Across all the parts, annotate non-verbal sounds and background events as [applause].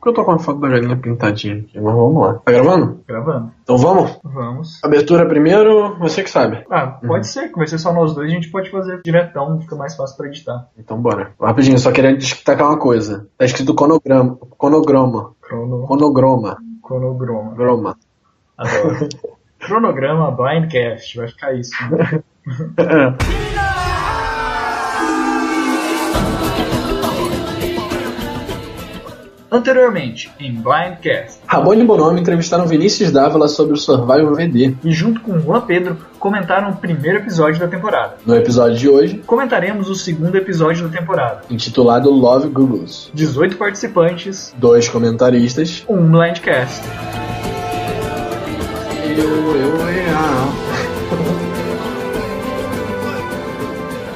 Porque eu tô com a foto da galinha pintadinha aqui, mas vamos lá. Tá gravando? Gravando. Então vamos? Vamos. Abertura primeiro, você que sabe. Ah, pode ser, que vai ser só nós dois, a gente pode fazer diretão, fica mais fácil pra editar. Então bora. Rapidinho, só queria destacar uma coisa. Tá escrito conograma. Conograma. Crono... Conograma. Cronograma. Groma. Adoro. [laughs] Cronograma Blindcast, vai ficar isso. Né? [laughs] Anteriormente, em Blindcast, Rabone e Bonomi entrevistaram Vinícius Dávila sobre o Survival VD. e junto com Juan Pedro, comentaram o primeiro episódio da temporada. No episódio de hoje, Comentaremos o segundo episódio da temporada. intitulado Love Googles. 18 participantes, Dois comentaristas. um Blindcast.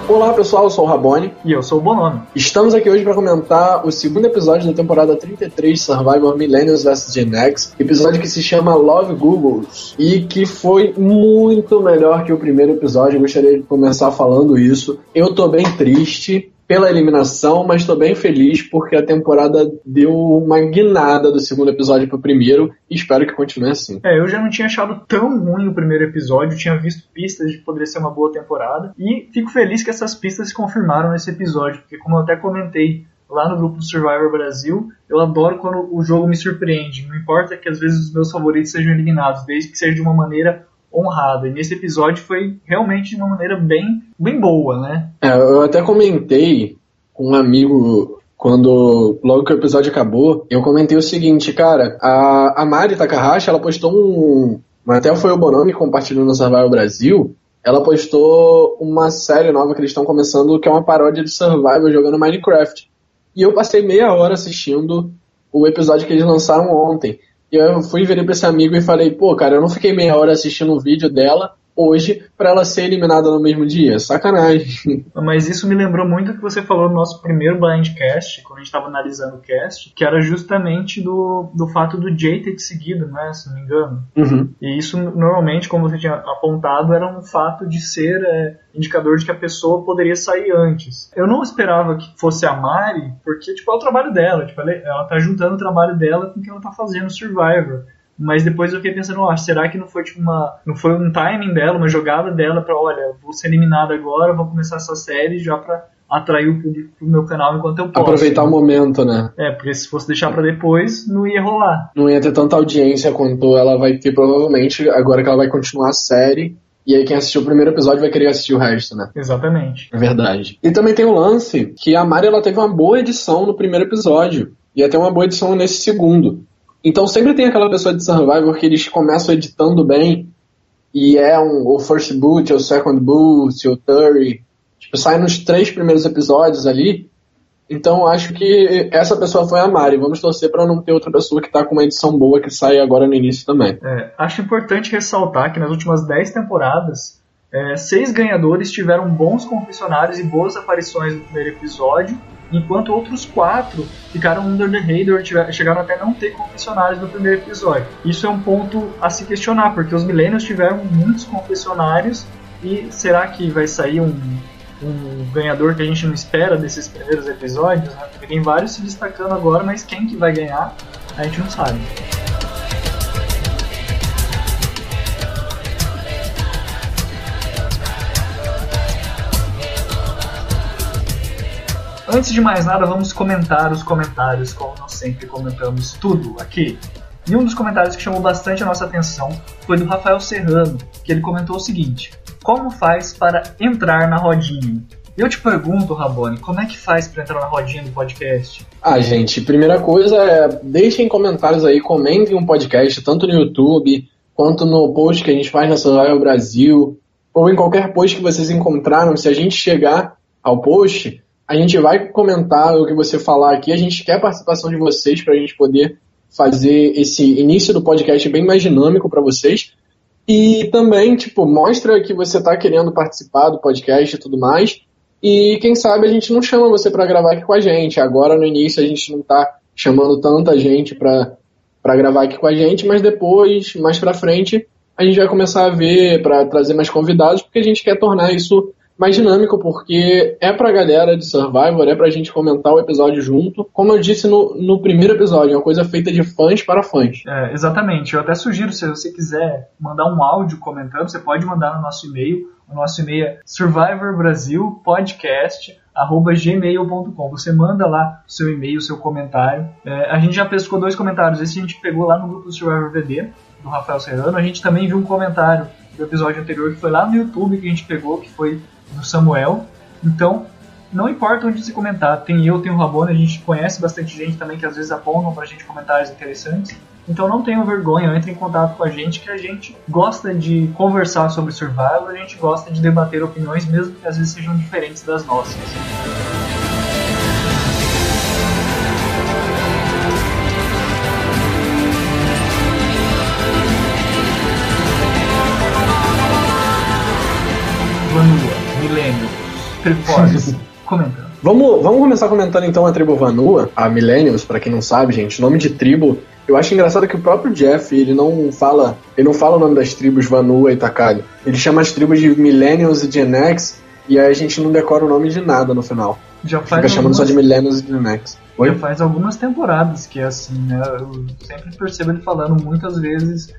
Olá pessoal, eu sou o Rabone. E eu sou o Bonomi. Estamos aqui hoje para comentar o segundo episódio da temporada 33 Survivor Millennials vs Gen X, episódio que se chama Love Googles e que foi muito melhor que o primeiro episódio. Eu gostaria de começar falando isso. Eu tô bem triste pela eliminação, mas tô bem feliz porque a temporada deu uma guinada do segundo episódio pro primeiro e espero que continue assim. É, eu já não tinha achado tão ruim o primeiro episódio, tinha visto pistas de que poderia ser uma boa temporada, e fico feliz que essas pistas se confirmaram nesse episódio, porque como eu até comentei lá no grupo do Survivor Brasil, eu adoro quando o jogo me surpreende, não importa que às vezes os meus favoritos sejam eliminados, desde que seja de uma maneira honrada, e nesse episódio foi realmente de uma maneira bem, bem boa, né? É, eu até comentei com um amigo quando logo que o episódio acabou, eu comentei o seguinte, cara, a, a Mari Takahashi, ela postou um, até foi o Bonomi que compartilhou no Survival Brasil, ela postou uma série nova que eles estão começando, que é uma paródia de Survival jogando Minecraft. E eu passei meia hora assistindo o episódio que eles lançaram ontem. Eu fui virei pra esse amigo e falei, pô, cara, eu não fiquei meia hora assistindo o vídeo dela hoje pra ela ser eliminada no mesmo dia. Sacanagem. [laughs] Mas isso me lembrou muito o que você falou no nosso primeiro Blindcast, quando a gente estava analisando o cast, que era justamente do, do fato do Jay ter te seguido, né, se não me engano. Uhum. E isso, normalmente, como você tinha apontado, era um fato de ser é, indicador de que a pessoa poderia sair antes. Eu não esperava que fosse a Mari, porque, tipo, é o trabalho dela. Tipo, ela, ela tá juntando o trabalho dela com o que ela tá fazendo no Survivor. Mas depois eu fiquei pensando, ó, será que não foi tipo uma. Não foi um timing dela, uma jogada dela pra, olha, vou ser eliminada agora, vou começar essa série já pra atrair o público pro meu canal enquanto eu posso. Aproveitar o momento, né? É, porque se fosse deixar pra depois, não ia rolar. Não ia ter tanta audiência quanto ela vai ter, provavelmente, agora que ela vai continuar a série. E aí quem assistiu o primeiro episódio vai querer assistir o resto, né? Exatamente. É verdade. E também tem o lance que a Mari ela teve uma boa edição no primeiro episódio. E até uma boa edição nesse segundo. Então sempre tem aquela pessoa de Survivor que eles começam editando bem. E é um, o first boot, o second boot, o third. Tipo, sai nos três primeiros episódios ali. Então acho que essa pessoa foi a Mari. Vamos torcer para não ter outra pessoa que tá com uma edição boa que sai agora no início também. É, acho importante ressaltar que nas últimas 10 temporadas, é, seis ganhadores tiveram bons confessionários e boas aparições no primeiro episódio, enquanto outros quatro ficaram under the radar, chegaram até não ter confessionários no primeiro episódio. Isso é um ponto a se questionar, porque os millennials tiveram muitos confessionários e será que vai sair um, um ganhador que a gente não espera desses primeiros episódios? Né? Porque tem vários se destacando agora, mas quem que vai ganhar a gente não sabe. Antes de mais nada, vamos comentar os comentários, como nós sempre comentamos tudo aqui. E um dos comentários que chamou bastante a nossa atenção foi do Rafael Serrano, que ele comentou o seguinte: Como faz para entrar na rodinha? Eu te pergunto, Rabone, como é que faz para entrar na rodinha do podcast? Ah, gente, primeira coisa é deixem comentários aí, comentem um podcast, tanto no YouTube quanto no post que a gente faz na Survival Brasil, ou em qualquer post que vocês encontraram. Se a gente chegar ao post, a gente vai comentar o que você falar aqui. A gente quer a participação de vocês para a gente poder fazer esse início do podcast bem mais dinâmico para vocês. E também, tipo, mostra que você está querendo participar do podcast e tudo mais. E quem sabe a gente não chama você para gravar aqui com a gente. Agora no início a gente não está chamando tanta gente para gravar aqui com a gente, mas depois, mais para frente, a gente vai começar a ver para trazer mais convidados, porque a gente quer tornar isso mais dinâmico, porque é pra galera de Survivor, é pra gente comentar o episódio junto. Como eu disse no, no primeiro episódio, é uma coisa feita de fãs para fãs. É, exatamente. Eu até sugiro, se você quiser mandar um áudio comentando, você pode mandar no nosso e-mail. O nosso e-mail é survivorbrasilpodcast.gmail.com. Você manda lá o seu e-mail, o seu comentário. É, a gente já pescou dois comentários. Esse a gente pegou lá no grupo do Survivor VD, do Rafael Serrano. A gente também viu um comentário do episódio anterior que foi lá no YouTube que a gente pegou, que foi do Samuel. Então, não importa onde se comentar, tem eu, tem o Rabona, a gente conhece bastante gente também que às vezes apontam pra gente comentários interessantes. Então não tenham vergonha, entre em contato com a gente que a gente gosta de conversar sobre Survival, a gente gosta de debater opiniões, mesmo que às vezes sejam diferentes das nossas. Triforce, [laughs] comentando. Vamos, vamos começar comentando então a tribo Vanua, a Millennials, para quem não sabe, gente. Nome de tribo. Eu acho engraçado que o próprio Jeff, ele não fala, ele não fala o nome das tribos Vanua e Takali. Ele chama as tribos de Millennials e Gen X, e aí a gente não decora o nome de nada no final. Já Fica faz, chamando algumas, só de Millennials e Gen X. Oi? já faz algumas temporadas que é assim, né? Eu sempre percebo ele falando muitas vezes,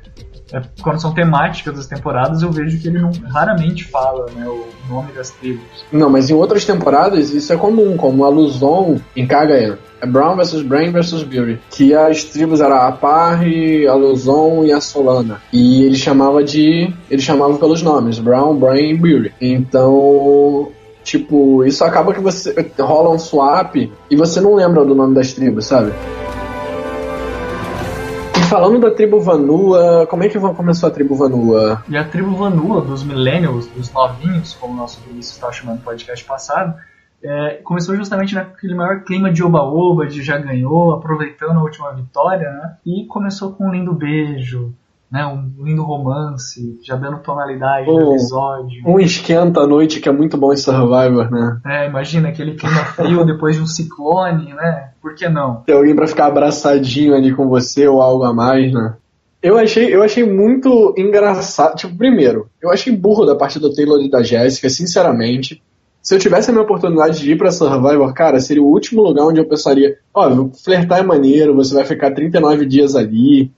é, quando são temáticas das temporadas, eu vejo que ele não raramente fala né, o nome das tribos. Não, mas em outras temporadas isso é comum, como a Luzon em Kagayan. É Brown vs Brain vs Beauty. Que as tribos eram a Parry, a Luzon e a Solana. E ele chamava de. Ele chamava pelos nomes, Brown, Brain e Beauty. Então. Tipo, isso acaba que você. rola um swap e você não lembra do nome das tribos, sabe? Falando da tribo Vanua, como é que começou a tribo Vanua? E a tribo Vanua, dos Millennials, dos novinhos, como o nosso Vinícius estava chamando no podcast passado, é, começou justamente naquele maior clima de oba-oba, de já ganhou, aproveitando a última vitória, né? E começou com um lindo beijo, né? Um lindo romance, já dando tonalidade no Oh. episódio. Um esquenta à noite que é muito bom em Survivor, né? É, imagina aquele clima frio depois de um ciclone, né? Por que não? Ter alguém pra ficar abraçadinho ali com você ou algo a mais, né? Eu achei, eu achei muito engraçado. Tipo, primeiro, eu achei burro da parte do Taylor e da Jéssica, sinceramente. Se eu tivesse a minha oportunidade de ir pra Survivor, cara, seria o último lugar onde eu pensaria: ó, flertar é maneiro, você vai ficar 39 dias ali,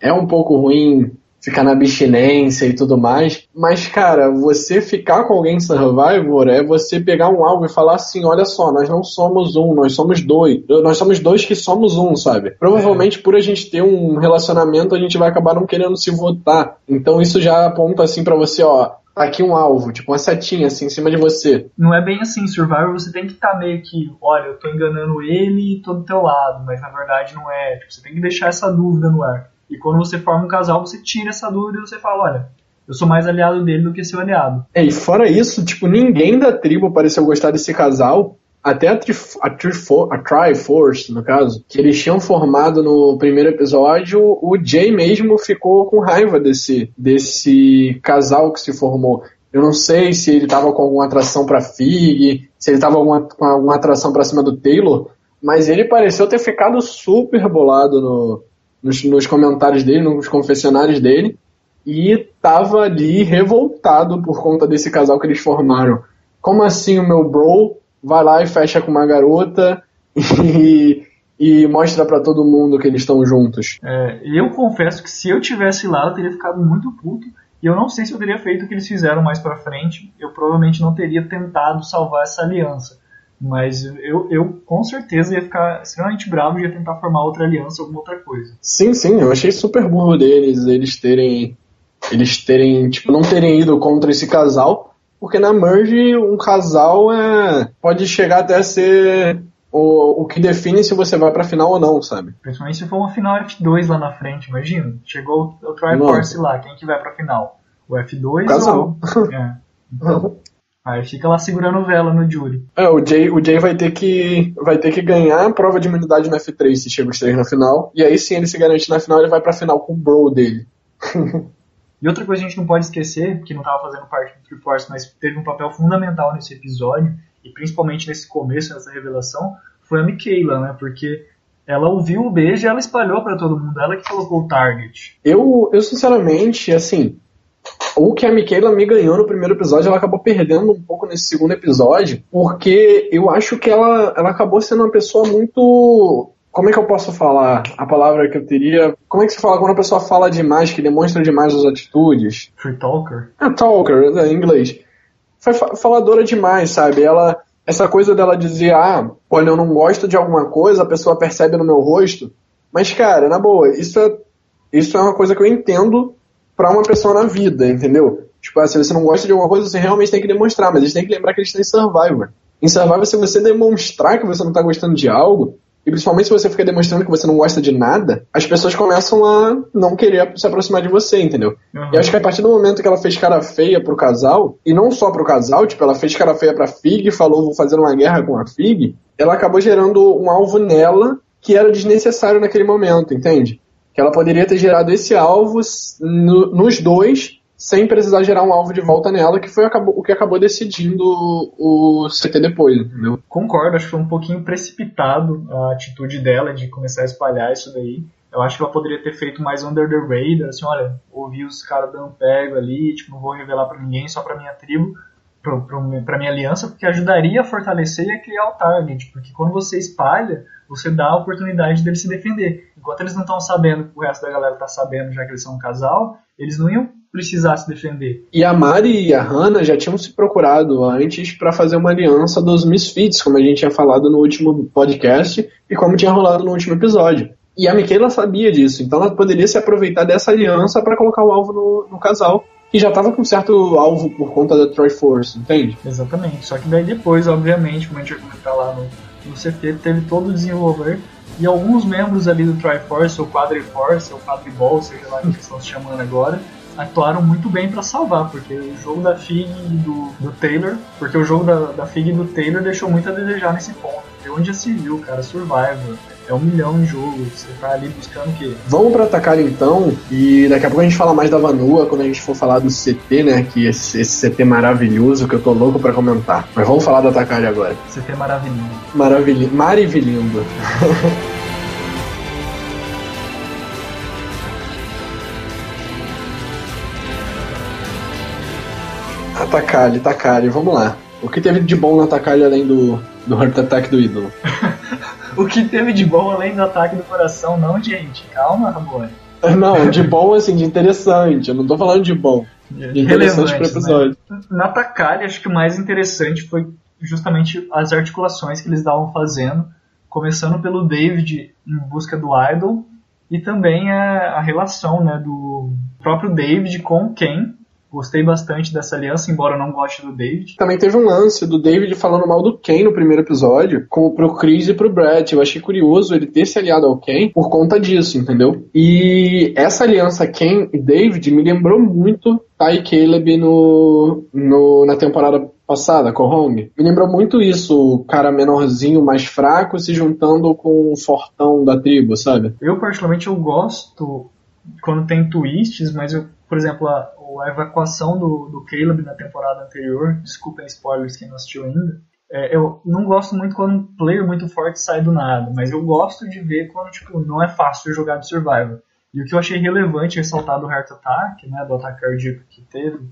é um pouco ruim ficar na abstinência e tudo mais. Mas, cara, você ficar com alguém Survivor é você pegar um algo e falar assim: olha só, nós não somos um, nós somos dois. Nós somos dois que somos um, sabe? Provavelmente por a gente ter um relacionamento, a gente vai acabar não querendo se votar. Então isso já aponta assim pra você, ó. Tá aqui um alvo, tipo uma setinha assim em cima de você. Não é bem assim, Survivor você tem que estar meio que, olha, eu tô enganando ele e tô do teu lado, mas na verdade não é. Tipo, você tem que deixar essa dúvida no ar. E quando você forma um casal, você tira essa dúvida e você fala, olha, eu sou mais aliado dele do que seu aliado. É, e fora isso, tipo, ninguém da tribo pareceu gostar desse casal. Até a, tri, a, a Triforce, no caso, que eles tinham formado no primeiro episódio, o Jay mesmo ficou com raiva desse, desse casal que se formou. Eu não sei se ele tava com alguma atração pra Fig, se ele tava com alguma atração pra cima do Taylor, mas ele pareceu ter ficado super bolado no, nos, nos comentários dele, nos confessionários dele e tava ali revoltado por conta desse casal que eles formaram. Como assim o meu bro vai lá e fecha com uma garota [laughs] e, e mostra pra todo mundo que eles estão juntos? É, eu confesso que se eu tivesse lá, eu teria ficado muito puto. E eu não sei se eu teria feito o que eles fizeram mais pra frente. Eu provavelmente não teria tentado salvar essa aliança. Mas eu, eu com certeza ia ficar extremamente bravo e ia tentar formar outra aliança, alguma outra coisa. Sim, sim, eu achei super burro deles, eles terem. Eles terem, tipo, não terem ido contra esse casal, porque na Merge um casal é, pode chegar até a ser o, o que define se você vai pra final ou não, sabe? Principalmente se for uma final F2 lá na frente, imagina. Chegou o Triforce lá, quem que vai pra final? O F2 Casal. ou... É. Então, [laughs] aí fica lá segurando vela no Jury. É, o Jay, o Jay vai ter que vai ter que ganhar a prova de imunidade no F3 se chega os três na final. E aí sim ele se garante na final, ele vai pra final com o bro dele. [laughs] E outra coisa que a gente não pode esquecer, que não estava fazendo parte do Triforce, mas teve um papel fundamental nesse episódio, e principalmente nesse começo, nessa revelação, foi a Michaela, né? Porque ela ouviu o beijo e ela espalhou para todo mundo, ela que colocou o target. Eu, eu sinceramente, assim, o que a Michaela me ganhou no primeiro episódio, ela acabou perdendo um pouco nesse segundo episódio, porque eu acho que ela, ela acabou sendo uma pessoa muito. Como é que eu posso falar a palavra que eu teria? Como é que se fala quando a pessoa fala demais, que demonstra demais as atitudes? Free talker? É, talker, né, em inglês. Foi faladora demais, sabe? Ela. Essa coisa dela dizer, ah, olha, eu não gosto de alguma coisa, a pessoa percebe no meu rosto. Mas, cara, na boa, isso é, isso é uma coisa que eu entendo para uma pessoa na vida, entendeu? Tipo, ah, se você não gosta de alguma coisa, você realmente tem que demonstrar, mas a gente tem que lembrar que a gente tem Survivor. Em Survivor, se você demonstrar que você não tá gostando de algo, e principalmente se você fica demonstrando que você não gosta de nada, as pessoas começam a não querer se aproximar de você, entendeu? Uhum. E acho que a partir do momento que ela fez cara feia pro casal, e não só pro casal, tipo, ela fez cara feia pra Fig, falou vou fazer uma guerra com a Fig, ela acabou gerando um alvo nela que era desnecessário naquele momento, entende? Que ela poderia ter gerado esse alvo no, nos dois sem precisar gerar um alvo de volta nela, que foi o que acabou decidindo o, CT depois, entendeu? Concordo, acho que foi um pouquinho precipitado a atitude dela de começar a espalhar isso daí. Eu acho que ela poderia ter feito mais under the radar, assim, olha, ouvi os caras dando pego ali, tipo, não vou revelar para ninguém, só para minha tribo, para minha aliança, porque ajudaria a fortalecer e a criar o target, porque quando você espalha, você dá a oportunidade dele se defender. Enquanto eles não estão sabendo, o resto da galera está sabendo, já que eles são um casal, eles não iam precisar se defender. E a Mari e a Hannah já tinham se procurado antes para fazer uma aliança dos Misfits, como a gente tinha falado no último podcast e como tinha rolado no último episódio. E a Michaela sabia disso, então ela poderia se aproveitar dessa aliança para colocar o alvo no, no casal que já tava com certo alvo por conta da Troy Force, entende? Exatamente. Só que daí depois, obviamente, como a gente vai comentar lá no, no CT, teve todo o desenvolver e alguns membros ali do Triforce, ou Quadriforce, ou Quadriball, seja lá que estão se chamando agora, atuaram muito bem para salvar, porque o jogo da FIG e do, do Taylor, porque o jogo da, da FIG e do Taylor deixou muito a desejar nesse ponto. E onde já se viu, cara, Survivor, é um milhão em jogo, você tá ali buscando o quê? Vamos pra atacar então, e daqui a pouco a gente fala mais da Vanua quando a gente for falar do CT, né? Que esse, esse CT maravilhoso que eu tô louco pra comentar. Mas vamos falar do Atacali agora. CT maravilhoso. Maravilhoso. Maravilhoso. [laughs] Atacali, Atacali, vamos lá. O que teve de bom no Atacali além do, do Heart Attack do ídolo? [laughs] o que teve de bom além do ataque do coração, não, gente. Calma, Ramon. [laughs] Não, de bom, assim, de interessante. Eu não tô falando de bom. De interessante pro episódio. Né? Na Takali, acho que o mais interessante foi justamente as articulações que eles estavam fazendo, começando pelo David em busca do Idol, e também a, a relação né, do próprio David com Ken, Gostei bastante dessa aliança, embora eu não goste do David. Também teve um lance do David falando mal do Ken no primeiro episódio, como pro Chris e pro Brett. Eu achei curioso ele ter se aliado ao Ken por conta disso, entendeu? E essa aliança Ken e David me lembrou muito Ty Caleb no, no, na temporada passada, com Hong. Me lembrou muito isso, o cara menorzinho, mais fraco, se juntando com o fortão da tribo, sabe? Eu, particularmente, eu gosto quando tem twists, mas eu, por exemplo, a, a evacuação do, do Caleb na temporada anterior, desculpem spoilers quem não assistiu ainda, é, eu não gosto muito quando um player muito forte sai do nada, mas eu gosto de ver quando tipo, não é fácil jogar de Survivor. E o que eu achei relevante ressaltar do Heart Attack, né, do ataque cardíaco que teve,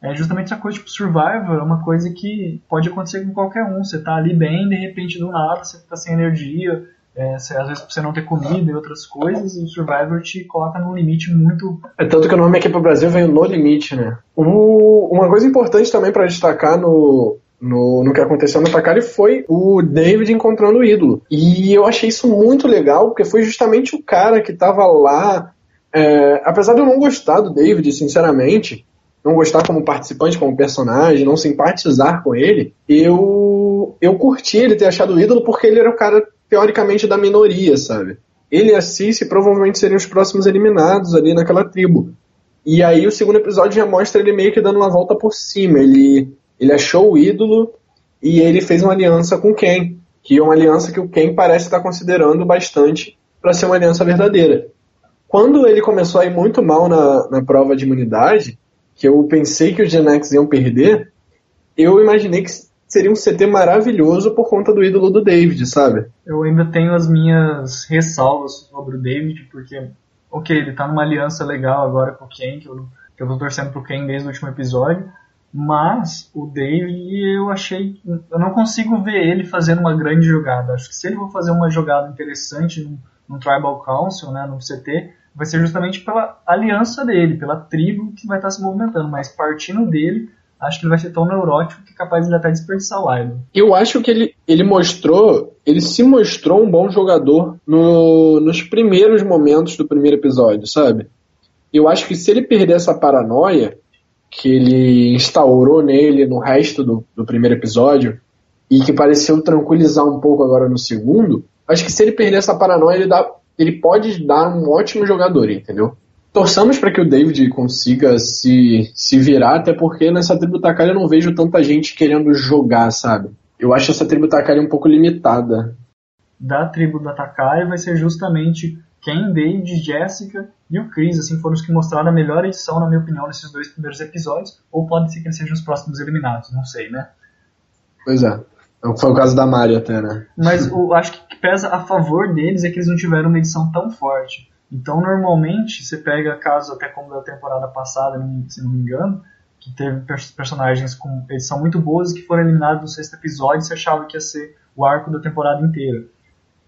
é justamente essa coisa, tipo, Survivor é uma coisa que pode acontecer com qualquer um. Você tá ali bem, de repente do nada você fica sem energia, é, às vezes pra você não ter comida e outras coisas, o Survivor te coloca num limite muito. É tanto que o nome aqui pro Brasil veio no limite, né? O, uma coisa importante também para destacar no, no, no que aconteceu no Takari foi o David encontrando o ídolo. E eu achei isso muito legal, porque foi justamente o cara que tava lá. É, apesar de eu não gostar do David, sinceramente, não gostar como participante, como personagem, não simpatizar com ele, eu eu curti ele ter achado o ídolo porque ele era o cara teoricamente da minoria, sabe? Ele e a Cici provavelmente seriam os próximos eliminados ali naquela tribo. E aí o segundo episódio já mostra ele meio que dando uma volta por cima. Ele, ele achou o ídolo e ele fez uma aliança com Ken, que é uma aliança que o Ken parece estar considerando bastante para ser uma aliança verdadeira. Quando ele começou a ir muito mal na, na prova de imunidade, que eu pensei que os Gen X iam perder, eu imaginei que seria um CT maravilhoso por conta do ídolo do David, sabe? Eu ainda tenho as minhas ressalvas sobre o David, porque, ok, ele tá numa aliança legal agora com o Ken, que eu, que eu tô torcendo pro Ken desde o último episódio. Mas o Dave, eu achei. Eu não consigo ver ele fazendo uma grande jogada. Acho que se ele for fazer uma jogada interessante no, no Tribal Council, né, no CT, vai ser justamente pela aliança dele, pela tribo que vai estar se movimentando. Mas partindo dele, acho que ele vai ser tão neurótico que é capaz de até desperdiçar o Idol. Eu acho que ele, ele mostrou, ele se mostrou um bom jogador no, nos primeiros momentos do primeiro episódio, sabe? Eu acho que se ele perder essa paranoia, que ele instaurou nele no resto do, do primeiro episódio e que pareceu tranquilizar um pouco agora no segundo, acho que se ele perder essa paranoia, ele, dá, ele pode dar um ótimo jogador, entendeu? Torçamos para que o David consiga se, se virar, até porque nessa tribo Takari eu não vejo tanta gente querendo jogar, sabe? Eu acho essa tribo Takari um pouco limitada. Da tribo da Takari vai ser justamente Ken, David, Jessica e o Chris, assim, foram os que mostraram a melhor edição, na minha opinião, nesses dois primeiros episódios, ou pode ser que eles sejam os próximos eliminados, não sei, né? Pois é. Foi o caso da Mari até, né? Mas eu acho que pesa a favor deles é que eles não tiveram uma edição tão forte. Então, normalmente, você pega casos até como da temporada passada, se não me engano, que teve personagens com edição muito boas e que foram eliminados no sexto episódio e você achava que ia ser o arco da temporada inteira.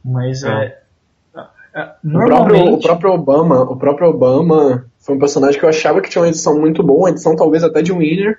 Mas é, é o, próprio, o próprio Obama, o próprio Obama foi um personagem que eu achava que tinha uma edição muito boa, uma edição talvez até de winner,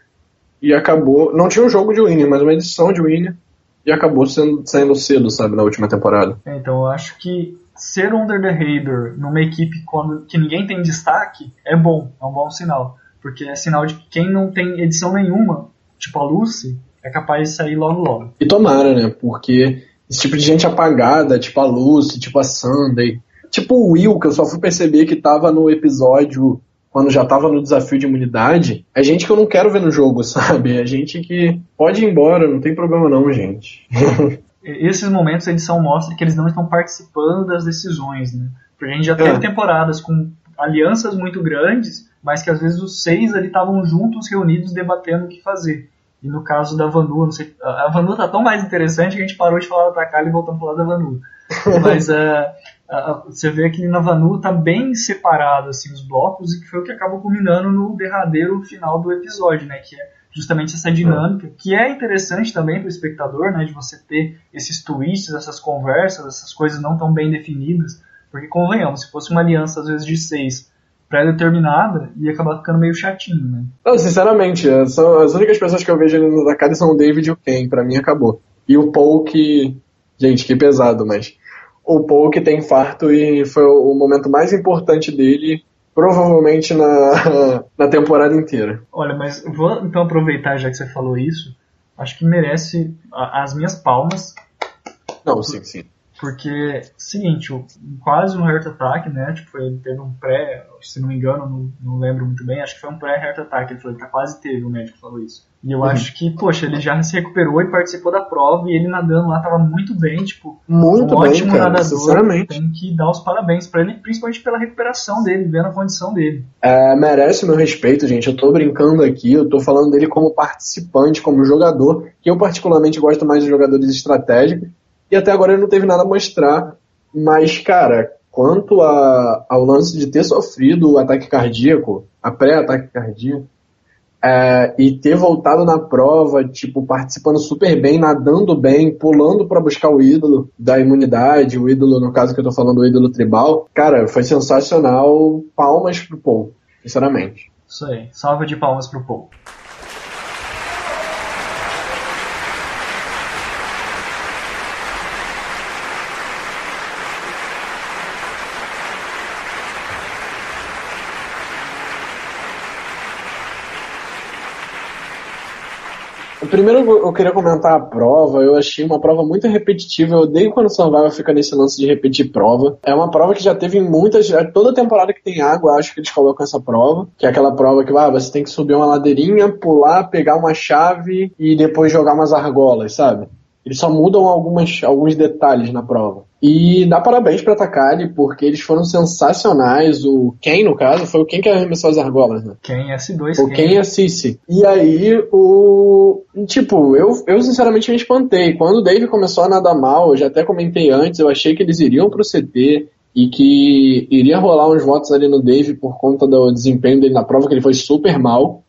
e acabou. Não tinha um jogo de winner, mas uma edição de winner, e acabou sendo, saindo cedo, sabe, na última temporada. É, então eu acho que ser Under the Radar numa equipe quando, que ninguém tem destaque é bom, é um bom sinal. Porque é sinal de que quem não tem edição nenhuma, tipo a Lucy, é capaz de sair logo logo. E tomara, né? Porque esse tipo de gente apagada, tipo a Lucy, tipo a Sunday, tipo o Will, que eu só fui perceber que tava no episódio quando já tava no desafio de imunidade, é gente que eu não quero ver no jogo, [laughs] sabe? É gente que pode ir embora, não tem problema não, gente. [laughs] Esses momentos a edição mostra que eles não estão participando das decisões, né? Porque a gente já teve é. temporadas com alianças muito grandes, mas que às vezes os seis ali estavam juntos, reunidos, debatendo o que fazer. E no caso da Vanu, não sei, a Vanu tá tão mais interessante que a gente parou de falar da Takali e voltamos a falar da Vanu. [laughs] Mas uh, uh, você vê que na Vanu tá bem separado assim, os blocos e que foi o que acabou culminando no derradeiro final do episódio, né? Que é justamente essa dinâmica, que é interessante também para o espectador, né? De você ter esses twists, essas conversas, essas coisas não tão bem definidas. Porque convenhamos, se fosse uma aliança às vezes de seis pré-determinada e acabar ficando meio chatinho, né? Não, sinceramente, são as únicas pessoas que eu vejo no Dakar são o David e o Ken, pra mim acabou. E o Paul que. Gente, que pesado, mas. O Paul que tem infarto e foi o momento mais importante dele, provavelmente na, [laughs] na temporada inteira. Olha, mas vou então aproveitar já que você falou isso. Acho que merece as minhas palmas. Não, sim, sim. Porque, seguinte, quase um Heart Attack, né? Tipo, ele teve um pré, se não me engano, não, não lembro muito bem, acho que foi um pré-Heart Attack. Ele falou, ele tá quase teve, o médico falou isso. E eu uhum. acho que, poxa, ele já se recuperou e participou da prova e ele nadando lá tava muito bem, tipo, muito um bem, ótimo cara, nadador. Sinceramente. Tem que dar os parabéns para ele, principalmente pela recuperação dele, vendo a condição dele. É, merece o meu respeito, gente. Eu tô brincando aqui, eu tô falando dele como participante, como jogador, que eu particularmente gosto mais de jogadores estratégicos e até agora ele não teve nada a mostrar. Mas, cara, quanto a, ao lance de ter sofrido o ataque cardíaco, a pré-ataque cardíaco, é, e ter voltado na prova, tipo, participando super bem, nadando bem, pulando para buscar o ídolo da imunidade, o ídolo, no caso que eu tô falando, o ídolo tribal, cara, foi sensacional. Palmas pro Paul, sinceramente. Isso aí, salva de palmas pro Paul. Primeiro eu queria comentar a prova, eu achei uma prova muito repetitiva, eu odeio quando o Survival fica nesse lance de repetir prova. É uma prova que já teve em muitas, toda temporada que tem água, acho que eles colocam essa prova, que é aquela prova que ah, você tem que subir uma ladeirinha, pular, pegar uma chave e depois jogar umas argolas, sabe? Eles só mudam algumas, alguns detalhes na prova. E dá parabéns pra Takali, porque eles foram sensacionais. O Ken, no caso, foi o Ken que arremessou as argolas, né? Ken S2. O Ken e a Cici. E aí, o. Tipo, eu, eu sinceramente me espantei. Quando o Dave começou a nadar mal, eu já até comentei antes, eu achei que eles iriam pro CT, e que iria rolar uns votos ali no Dave por conta do desempenho dele na prova, que ele foi super mal.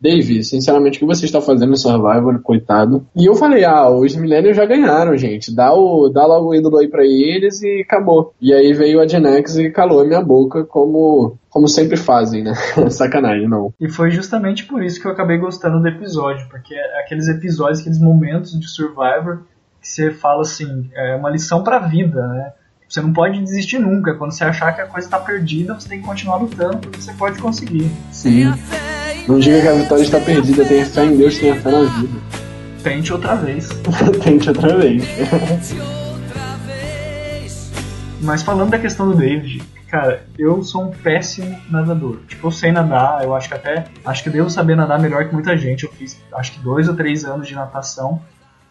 Dave, sinceramente, o que você está fazendo no Survivor, coitado? E eu falei, ah, os Millennials já ganharam, gente. Dá, o, dá logo o ídolo aí pra eles e acabou. E aí veio a Genex e calou a minha boca, como, como sempre fazem, né? [laughs] Sacanagem, não. E foi justamente por isso que eu acabei gostando do episódio, porque é aqueles episódios, aqueles momentos de Survivor que você fala assim, é uma lição pra vida, né? Você não pode desistir nunca. Quando você achar que a coisa está perdida, você tem que continuar lutando porque você pode conseguir. Sim. Não diga que a vitória está perdida. Tenha fé em Deus, tenha fé na vida. Tente outra vez. [laughs] Tente outra vez. Mas falando da questão do David, cara, eu sou um péssimo nadador. Tipo, eu sei nadar, eu acho que até. Acho que eu devo saber nadar melhor que muita gente. Eu fiz acho que dois ou três anos de natação.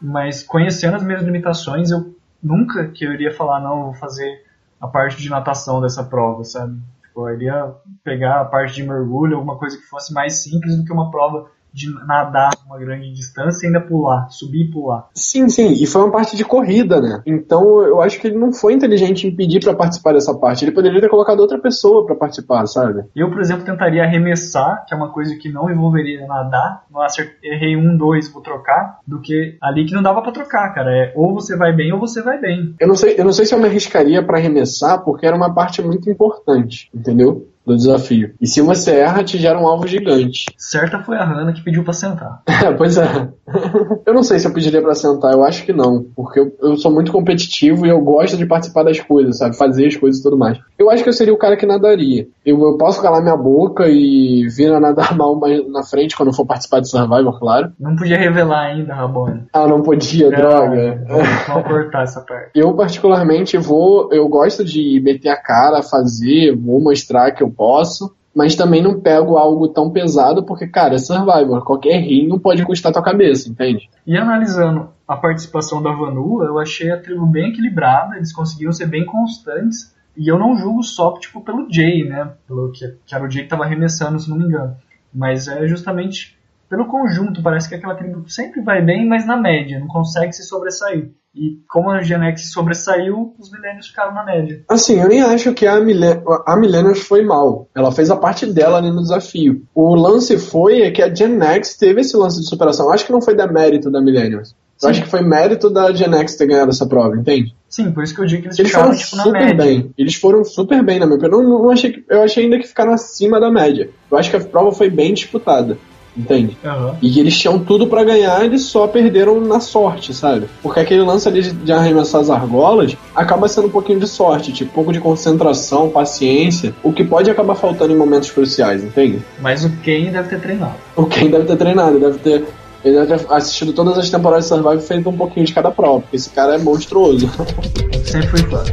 Mas conhecendo as minhas limitações, eu nunca que eu iria falar, não, vou fazer a parte de natação dessa prova, sabe? Tipo, eu iria pegar a parte de mergulho, alguma coisa que fosse mais simples do que uma prova de nadar uma grande distância e ainda pular, subir e pular. Sim, sim, e foi uma parte de corrida, né? Então eu acho que ele não foi inteligente em pedir para participar dessa parte. Ele poderia ter colocado outra pessoa para participar, sabe? Eu, por exemplo, tentaria arremessar, que é uma coisa que não envolveria nadar. Não acertei, errei um, dois, vou trocar, do que ali que não dava para trocar, cara. É ou você vai bem ou você vai bem. Eu não sei, eu não sei se eu me arriscaria para arremessar, porque era uma parte muito importante, entendeu? Do desafio. E se você erra, te gera um alvo gigante. Certa foi a Hannah que pediu pra sentar. [laughs] É, pois é. eu não sei se eu pediria pra sentar, eu acho que não. Porque eu, eu, sou muito competitivo e eu gosto de participar das coisas, sabe? Fazer as coisas e tudo mais. Eu acho que eu seria o cara que nadaria. Eu, eu posso calar minha boca e vir a nadar [laughs] mal na frente quando for participar de Survivor, claro. Não podia revelar ainda, Rabone. Ah, não podia, droga. Vamos cortar essa parte. Eu, particularmente, vou. Eu gosto de meter a cara, fazer, vou mostrar que eu posso, mas também não pego algo tão pesado, porque, cara, é Survivor, qualquer rinho pode custar tua cabeça, entende? E analisando a participação da Vanua, eu achei a tribo bem equilibrada, eles conseguiram ser bem constantes, e eu não julgo só tipo, pelo Jay, né? Pelo que, que era o Jay que estava arremessando, se não me engano. Mas é justamente pelo conjunto, parece que aquela tribo sempre vai bem, mas na média, não consegue se sobressair. E como a Genex sobressaiu, os Millennials ficaram na média. Assim, eu nem acho que a, Millen a Millennials foi mal. Ela fez a parte dela ali no desafio. O lance foi é que a Genex teve esse lance de superação. Eu acho que não foi demérito da Millennials. Eu Sim. acho que foi mérito da Genex ter ganhado essa prova, entende? Sim, por isso que eu digo que eles, eles ficaram foram tipo, na super média. bem. Eles foram super bem, na minha opinião. Eu, não, não achei eu achei ainda que ficaram acima da média. Eu acho que a prova foi bem disputada entende? Uhum. E eles tinham tudo para ganhar, eles só perderam na sorte, sabe? Porque aquele lance ali de arremessar as argolas acaba sendo um pouquinho de sorte, tipo, um pouco de concentração, paciência, o que pode acabar faltando em momentos cruciais, entende? Mas o Ken deve ter treinado. O Ken deve ter treinado, deve ter. Ele deve ter assistido todas as temporadas de Survival e feito um pouquinho de cada prova, porque esse cara é monstruoso. Sempre fui fã.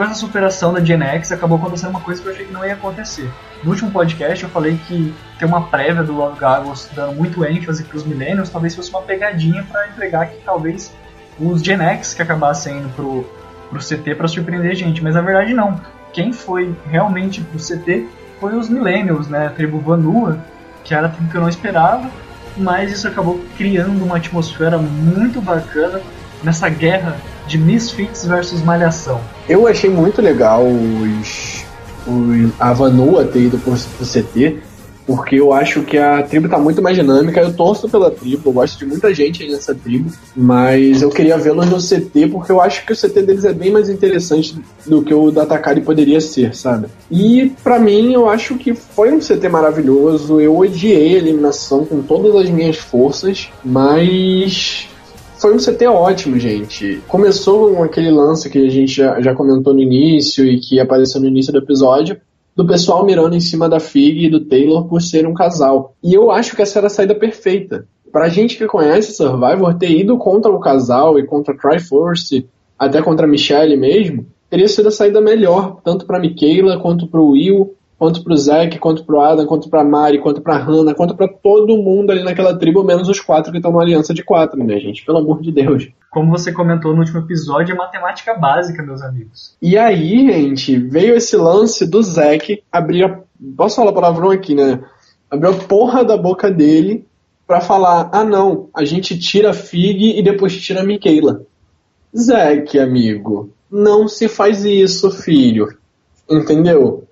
Com essa superação da Gen X acabou acontecendo uma coisa que eu achei que não ia acontecer. No último podcast eu falei que ter uma prévia do Love Gargos dando muito ênfase para os Millennials talvez fosse uma pegadinha para entregar que talvez os Gen X que acabassem indo pro, pro CT para surpreender a gente. Mas na verdade não. Quem foi realmente pro CT foi os Millennials, né? A tribo Vanua, que era a tribo que eu não esperava. Mas isso acabou criando uma atmosfera muito bacana nessa guerra de Misfits versus Malhação. Eu achei muito legal os, os a Vanua ter ido pro, pro CT, porque eu acho que a tribo tá muito mais dinâmica. Eu torço pela tribo, eu gosto de muita gente aí nessa tribo, mas eu queria vê-los no CT porque eu acho que o CT deles é bem mais interessante do que o da Takari poderia ser, sabe? E para mim, eu acho que foi um CT maravilhoso. Eu odiei a eliminação com todas as minhas forças, mas foi um CT ótimo, gente. Começou com aquele lance que a gente já, já comentou no início e que apareceu no início do episódio, do pessoal mirando em cima da Fig e do Taylor por ser um casal. E eu acho que essa era a saída perfeita. Pra gente que conhece Survivor, ter ido contra o casal e contra a Triforce, até contra a Michelle mesmo, teria sido a saída melhor, tanto pra Michaela quanto pro Will, quanto pro Zack, quanto pro Adam, quanto pra Mari, quanto pra Hannah, quanto pra todo mundo ali naquela tribo, menos os quatro que estão na aliança de quatro, né, gente? Pelo amor de Deus. Como você comentou no último episódio, é matemática básica, meus amigos. E aí, gente, veio esse lance do Zack abrir a... Posso falar palavrão aqui, né? abriu a porra da boca dele para falar: ah, não, a gente tira a Fig e depois tira a Michaela. Zack, amigo, não se faz isso, filho. Entendeu?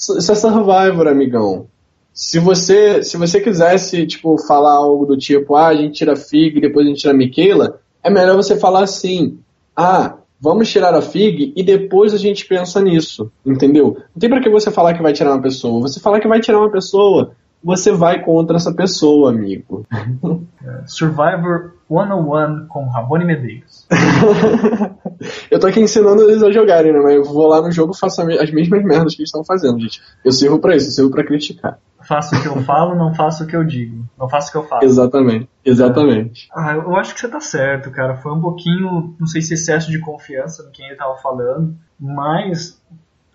Isso é Survivor, amigão. Se você, se você quisesse, tipo, falar algo do tipo, ah, a gente tira a Fig e depois a gente tira a Michaela, é melhor você falar assim, ah, vamos tirar a FIG e depois a gente pensa nisso, entendeu? Não tem pra que você falar que vai tirar uma pessoa. Você falar que vai tirar uma pessoa, você vai contra essa pessoa, amigo. [laughs] É, Survivor 101 com Rabone Medeiros. [laughs] eu tô aqui ensinando eles a jogarem, né? Mas eu vou lá no jogo e faço as mesmas merdas que eles estão fazendo, gente. Eu sirvo pra isso, eu sirvo pra criticar. Faço o que eu falo, não faço o que eu digo. Não faço o que eu faço. Exatamente, exatamente. Ah, eu acho que você tá certo, cara. Foi um pouquinho, não sei se excesso de confiança no quem ele tava falando, mas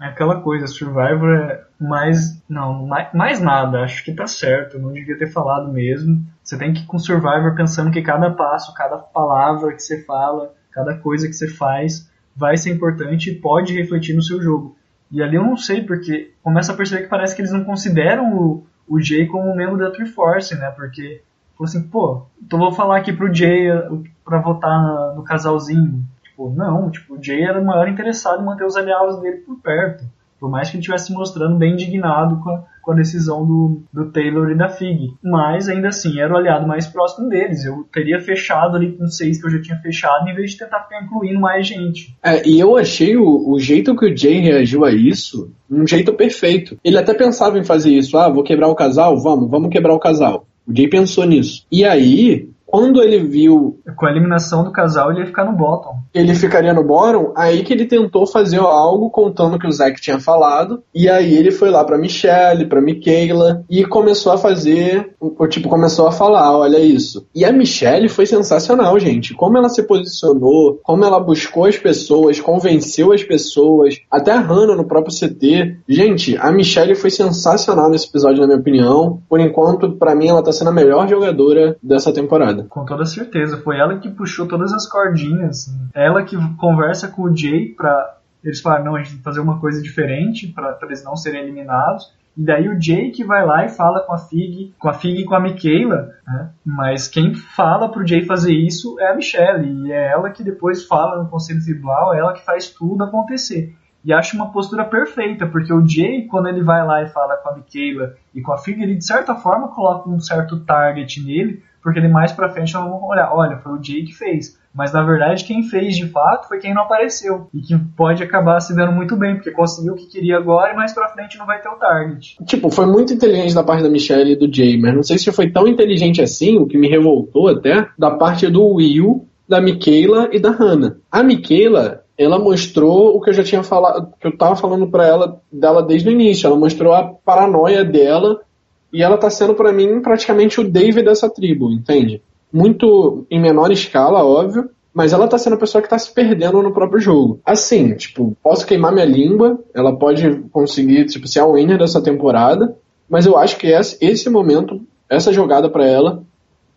é aquela coisa, Survivor é mais. Não, mais, mais nada, acho que tá certo, não devia ter falado mesmo. Você tem que ir com Survivor pensando que cada passo, cada palavra que você fala, cada coisa que você faz vai ser importante e pode refletir no seu jogo. E ali eu não sei, porque começa a perceber que parece que eles não consideram o, o Jay como membro da Triforce, né? Porque, assim, pô, então vou falar aqui pro Jay uh, pra votar no casalzinho. Tipo, não, tipo, o Jay era o maior interessado em manter os aliados dele por perto. Por mais que ele estivesse se mostrando bem indignado com a, com a decisão do, do Taylor e da Fig. Mas ainda assim, era o aliado mais próximo deles. Eu teria fechado ali com seis que eu já tinha fechado, em vez de tentar ficar incluindo mais gente. É, e eu achei o, o jeito que o Jay reagiu a isso um jeito perfeito. Ele até pensava em fazer isso. Ah, vou quebrar o casal? Vamos, vamos quebrar o casal. O Jay pensou nisso. E aí, quando ele viu. Com a eliminação do casal, ele ia ficar no bottom. Ele ficaria no bottom, aí que ele tentou fazer algo contando que o Zack tinha falado. E aí ele foi lá pra Michelle, pra Michaela, e começou a fazer. O tipo, começou a falar: olha isso. E a Michelle foi sensacional, gente. Como ela se posicionou, como ela buscou as pessoas, convenceu as pessoas, até a Hannah no próprio CT. Gente, a Michelle foi sensacional nesse episódio, na minha opinião. Por enquanto, para mim, ela tá sendo a melhor jogadora dessa temporada. Com toda certeza. Foi ela que puxou todas as cordinhas. Ela que conversa com o Jay pra eles falarem, não, a gente tem que fazer uma coisa diferente para eles não serem eliminados. E daí o Jay que vai lá e fala com a Fig, com a Fig e com a Michaela, né? Mas quem fala pro Jay fazer isso é a Michelle, e é ela que depois fala no conselho tribunal, é ela que faz tudo acontecer. E acho uma postura perfeita, porque o Jay, quando ele vai lá e fala com a Michaela e com a Fig, ele de certa forma coloca um certo target nele, porque ele mais pra frente vamos olhar, olha, foi o Jay que fez. Mas na verdade quem fez de fato foi quem não apareceu. E que pode acabar se dando muito bem, porque conseguiu o que queria agora e mais pra frente não vai ter o target. Tipo, foi muito inteligente da parte da Michelle e do Jay, mas não sei se foi tão inteligente assim, o que me revoltou até, da parte do Will, da Michaela e da Hannah. A Michaela, ela mostrou o que eu já tinha falado, que eu tava falando para ela dela desde o início. Ela mostrou a paranoia dela e ela tá sendo para mim praticamente o David dessa tribo, entende? Muito em menor escala, óbvio, mas ela tá sendo a pessoa que tá se perdendo no próprio jogo. Assim, tipo, posso queimar minha língua, ela pode conseguir, tipo, ser a winner dessa temporada, mas eu acho que esse, momento, essa jogada para ela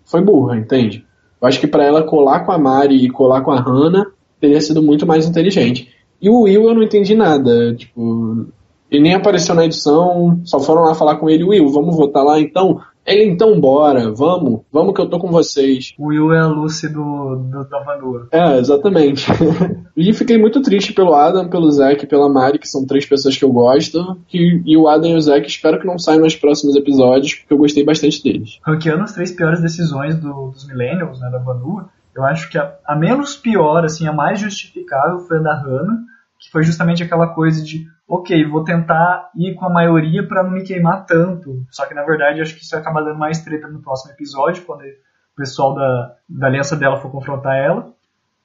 foi burra, entende? Eu acho que para ela colar com a Mari e colar com a Hannah teria sido muito mais inteligente. E o Will eu não entendi nada, tipo, ele nem apareceu na edição, só foram lá falar com ele, Will, vamos votar lá então? Ele, então bora, vamos, vamos que eu tô com vocês. O Will é a Lucy do, do da Vanua. É, exatamente. [laughs] e fiquei muito triste pelo Adam, pelo Zack e pela Mari, que são três pessoas que eu gosto. Que, e o Adam e o Zack espero que não saiam nos próximos episódios, porque eu gostei bastante deles. Ranqueando as três piores decisões do, dos Millennials, né, da Vanua, eu acho que a, a menos pior, assim, a mais justificável foi a da Hannah, que foi justamente aquela coisa de ok, vou tentar ir com a maioria para não me queimar tanto. Só que na verdade acho que isso vai acabar dando mais treta no próximo episódio, quando o pessoal da, da aliança dela for confrontar ela.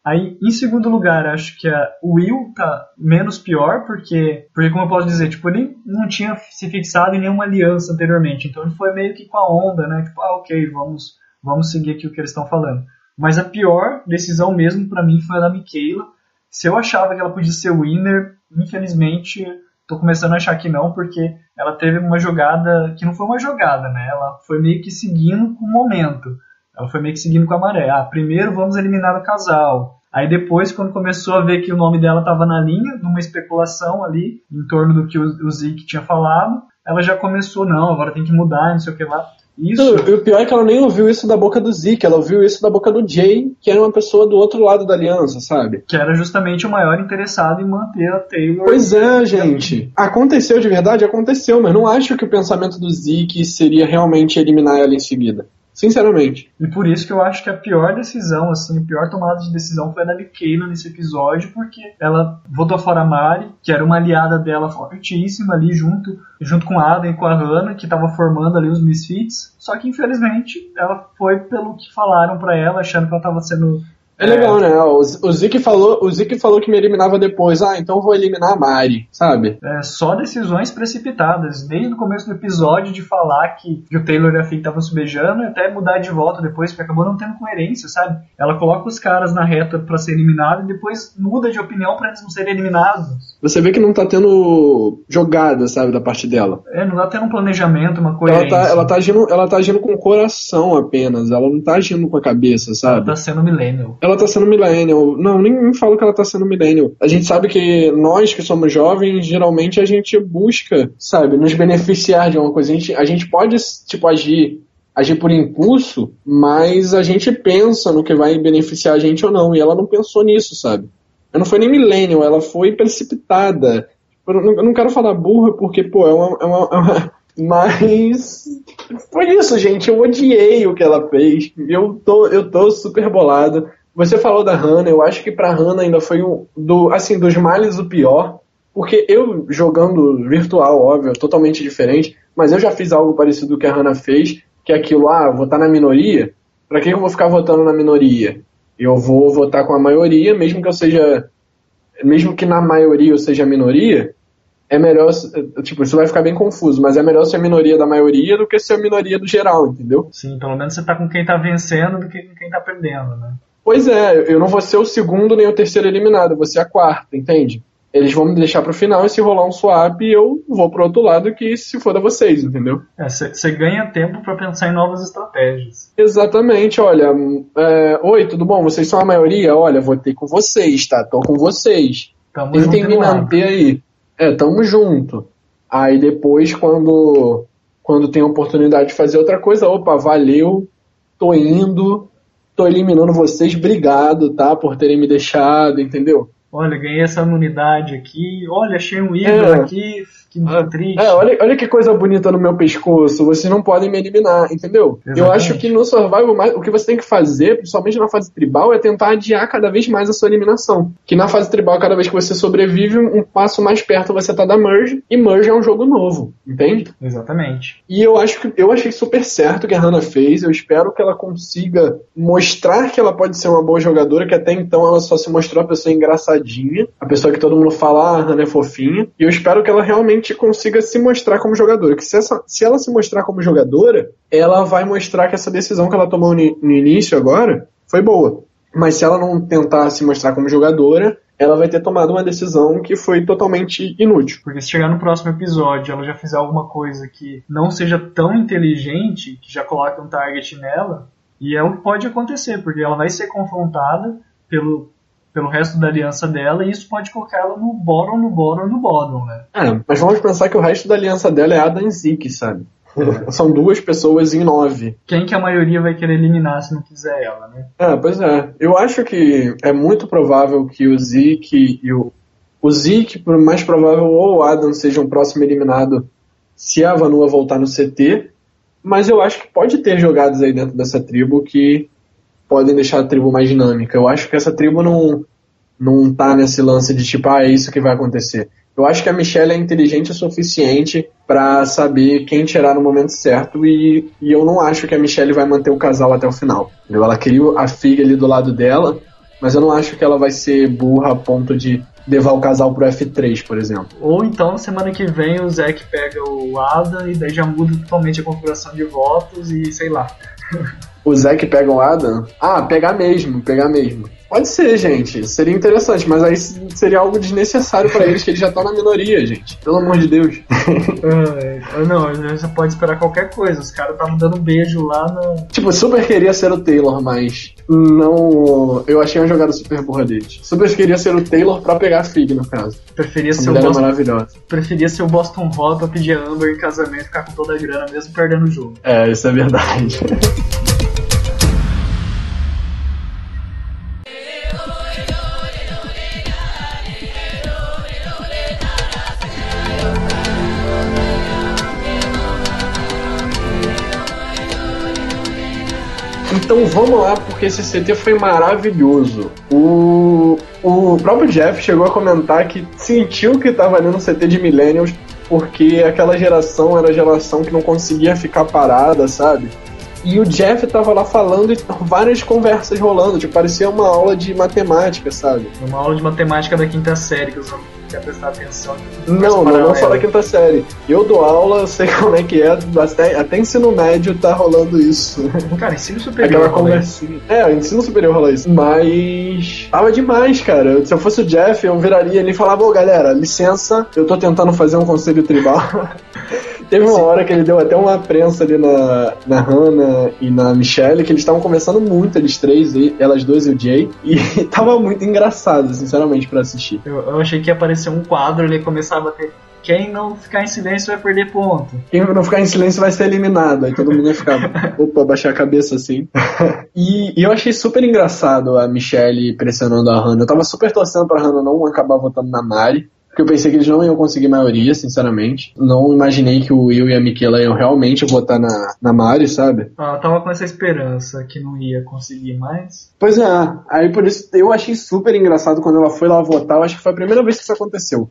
Aí, em segundo lugar, acho que a, Will tá menos pior, porque, porque, como eu posso dizer, tipo, ele não tinha se fixado em nenhuma aliança anteriormente, então ele foi meio que com a onda, né? Tipo, ah, ok, vamos, vamos seguir aqui o que eles estão falando. Mas a pior decisão mesmo para mim foi a da Michaela. Se eu achava que ela podia ser winner, infelizmente, tô começando a achar que não, porque ela teve uma jogada que não foi uma jogada, né? Ela foi meio que seguindo com o momento. Ela foi meio que seguindo com a maré. Ah, primeiro vamos eliminar o casal. Aí depois, quando começou a ver que o nome dela estava na linha, numa especulação ali, em torno do que o, o Zeke tinha falado, ela já começou, não, agora tem que mudar, não sei o que lá. Isso. E o pior é que ela nem ouviu isso da boca do Zeke, ela ouviu isso da boca do Jay, que era uma pessoa do outro lado da aliança, sabe? Que era justamente o maior interessado em manter a Taylor. Pois é, gente. Aconteceu de verdade? Aconteceu, mas não acho que o pensamento do Zeke seria realmente eliminar ela em seguida. Sinceramente. E por isso que eu acho que a pior decisão, assim, a pior tomada de decisão foi a da Michaela nesse episódio, porque ela votou fora a Mari, que era uma aliada dela fortíssima ali junto, junto com a Adam e com a Hannah, que estava formando ali os Misfits. Só que infelizmente ela foi pelo que falaram para ela, achando que ela estava sendo é legal, né? O, o Zeke falou, o Zeke falou que me eliminava depois. Ah, então vou eliminar a Mari, sabe? É, só decisões precipitadas. Desde o começo do episódio de falar que, que o Taylor e a Finn estavam se beijando, até mudar de volta depois, porque acabou não tendo coerência, sabe? Ela coloca os caras na reta para ser eliminado e depois muda de opinião para eles não serem eliminados. Você vê que não tá tendo jogada, sabe, da parte dela. É, não tá tendo um planejamento, uma coerência. Ela tá, ela tá, agindo, ela tá agindo com o coração apenas, ela não tá agindo com a cabeça, sabe? Ela tá sendo millennial. Ela tá sendo millennial. Não, nem, falo que ela tá sendo millennial. A gente sabe que nós que somos jovens, geralmente a gente busca, sabe, nos beneficiar de uma coisa. A gente, a gente pode, tipo, agir agir por impulso, mas a gente pensa no que vai beneficiar a gente ou não. E ela não pensou nisso, sabe? Ela não foi nem millennial, ela foi precipitada. Eu não, eu não quero falar burra porque, pô, é uma, é uma, é uma [laughs] mas foi isso, gente. Eu odiei o que ela fez. Eu tô, eu tô super bolado. Você falou da Hannah, eu acho que pra Hannah ainda foi um do, assim, dos males o pior. Porque eu, jogando virtual, óbvio, totalmente diferente, mas eu já fiz algo parecido que a Hannah fez, que é aquilo, ah, votar na minoria. Pra que eu vou ficar votando na minoria? Eu vou votar com a maioria, mesmo que eu seja. Mesmo que na maioria eu seja a minoria, é melhor. Tipo, isso vai ficar bem confuso, mas é melhor ser a minoria da maioria do que ser a minoria do geral, entendeu? Sim, pelo menos você tá com quem tá vencendo do que com quem tá perdendo, né? Pois é, eu não vou ser o segundo nem o terceiro eliminado, eu vou ser a quarta, entende? Eles vão me deixar pro final e se rolar um swap eu vou pro outro lado que se for da vocês, entendeu? Você é, ganha tempo para pensar em novas estratégias. Exatamente, olha. É, Oi, tudo bom? Vocês são a maioria? Olha, vou ter com vocês, tá? Tô com vocês. Tamo Tentem me manter aí. É, tamo junto. Aí depois, quando, quando tem a oportunidade de fazer outra coisa, opa, valeu, tô indo, tô eliminando vocês, obrigado, tá? Por terem me deixado, entendeu? Olha, ganhei essa imunidade aqui. Olha, achei um ídolo é. aqui. Que ah, triste. É, olha, olha que coisa bonita no meu pescoço. Vocês não podem me eliminar, entendeu? Exatamente. Eu acho que no Survival, o que você tem que fazer, principalmente na fase tribal, é tentar adiar cada vez mais a sua eliminação. Que na fase tribal, cada vez que você sobrevive, um passo mais perto você tá da Merge. E Merge é um jogo novo, entende? Exatamente. E eu acho que eu achei super certo o que a Hannah fez. Eu espero que ela consiga mostrar que ela pode ser uma boa jogadora, que até então ela só se mostrou a pessoa engraçadinha, a pessoa que todo mundo fala, ah, a Hannah é fofinha. E eu espero que ela realmente realmente consiga se mostrar como jogadora. Que se, essa, se ela se mostrar como jogadora, ela vai mostrar que essa decisão que ela tomou no, no início agora foi boa. Mas se ela não tentar se mostrar como jogadora, ela vai ter tomado uma decisão que foi totalmente inútil. Porque se chegar no próximo episódio ela já fizer alguma coisa que não seja tão inteligente, que já coloque um target nela, e é o que pode acontecer, porque ela vai ser confrontada pelo, pelo resto da aliança dela, e isso pode colocar ela no bottom, no bottom, no bottom, né? É, mas vamos pensar que o resto da aliança dela é Adam Zeke, sabe? É. São duas pessoas em nove. Quem que a maioria vai querer eliminar se não quiser ela, né? É, pois é. Eu acho que é muito provável que o Zeke e o. O Zeke, por mais provável, ou o Adam sejam um próximo eliminado se a Vanua voltar no CT. Mas eu acho que pode ter jogadas aí dentro dessa tribo que podem deixar a tribo mais dinâmica. Eu acho que essa tribo não, não tá nesse lance de tipo, ah, é isso que vai acontecer. Eu acho que a Michelle é inteligente o suficiente para saber quem tirar no momento certo e, e eu não acho que a Michelle vai manter o casal até o final. Entendeu? Ela queria a filha ali do lado dela, mas eu não acho que ela vai ser burra a ponto de levar o casal pro F3, por exemplo. Ou então, semana que vem, o Zack pega o Ada e daí já muda totalmente a configuração de votos e sei lá. [laughs] O Zack pega o Adam? Ah, pegar mesmo, pegar mesmo. Pode ser, gente. Seria interessante, mas aí seria algo desnecessário para eles, que eles já estão na minoria, gente. Pelo amor de Deus. uh, [laughs] não, você pode esperar qualquer coisa. Os caras estavam dando beijo lá no. Tipo, super queria ser o Taylor, mas não. Eu achei uma jogada super burra deles. Super queria ser o Taylor pra pegar a Fig, no caso. Preferia ser o é Boston... maravilhosa. Preferia ser o Boston Hall pra pedir a Amber em casamento e ficar com toda a grana, mesmo perdendo o jogo. É, isso é verdade. [laughs] Então vamos lá, porque esse CT foi maravilhoso. O, o próprio Jeff chegou a comentar que sentiu que estava ali no CT de Millennials, porque aquela geração era a geração que não conseguia ficar parada, sabe? E o Jeff tava lá falando e várias conversas rolando, tipo, parecia uma aula de matemática, sabe? Uma aula de matemática da quinta série, que os quer prestar atenção. Não, não, não só da quinta série. Eu dou aula, sei [laughs] como é que é, até, até ensino médio tá rolando isso. Cara, ensino superior. Aquela conversinha. É, ensino superior rola isso. Mas tava demais, cara. Se eu fosse o Jeff, eu viraria ali e falava, ô galera, licença, eu tô tentando fazer um conselho tribal. [laughs] Teve uma hora que ele deu até uma prensa ali na, na Hannah e na Michelle, que eles estavam conversando muito, eles três, elas duas e o Jay, e [laughs] tava muito engraçado, sinceramente, para assistir. Eu, eu, achei que ia aparecer um quadro, ele começava a ter. Quem não ficar em silêncio vai perder ponto. Quem não ficar em silêncio vai ser eliminado. Aí todo mundo ia ficar, [laughs] opa, baixar a cabeça assim. [laughs] e, e, eu achei super engraçado a Michelle pressionando a Hannah. Eu tava super torcendo pra Hannah não acabar votando na Mari. Porque eu pensei que eles não iam conseguir maioria, sinceramente. Não imaginei que o Will e a Michaela iam realmente votar na, na Mari, sabe? Ah, eu tava com essa esperança que não ia conseguir mais. Pois é, aí por isso eu achei super engraçado quando ela foi lá votar. Eu acho que foi a primeira vez que isso aconteceu.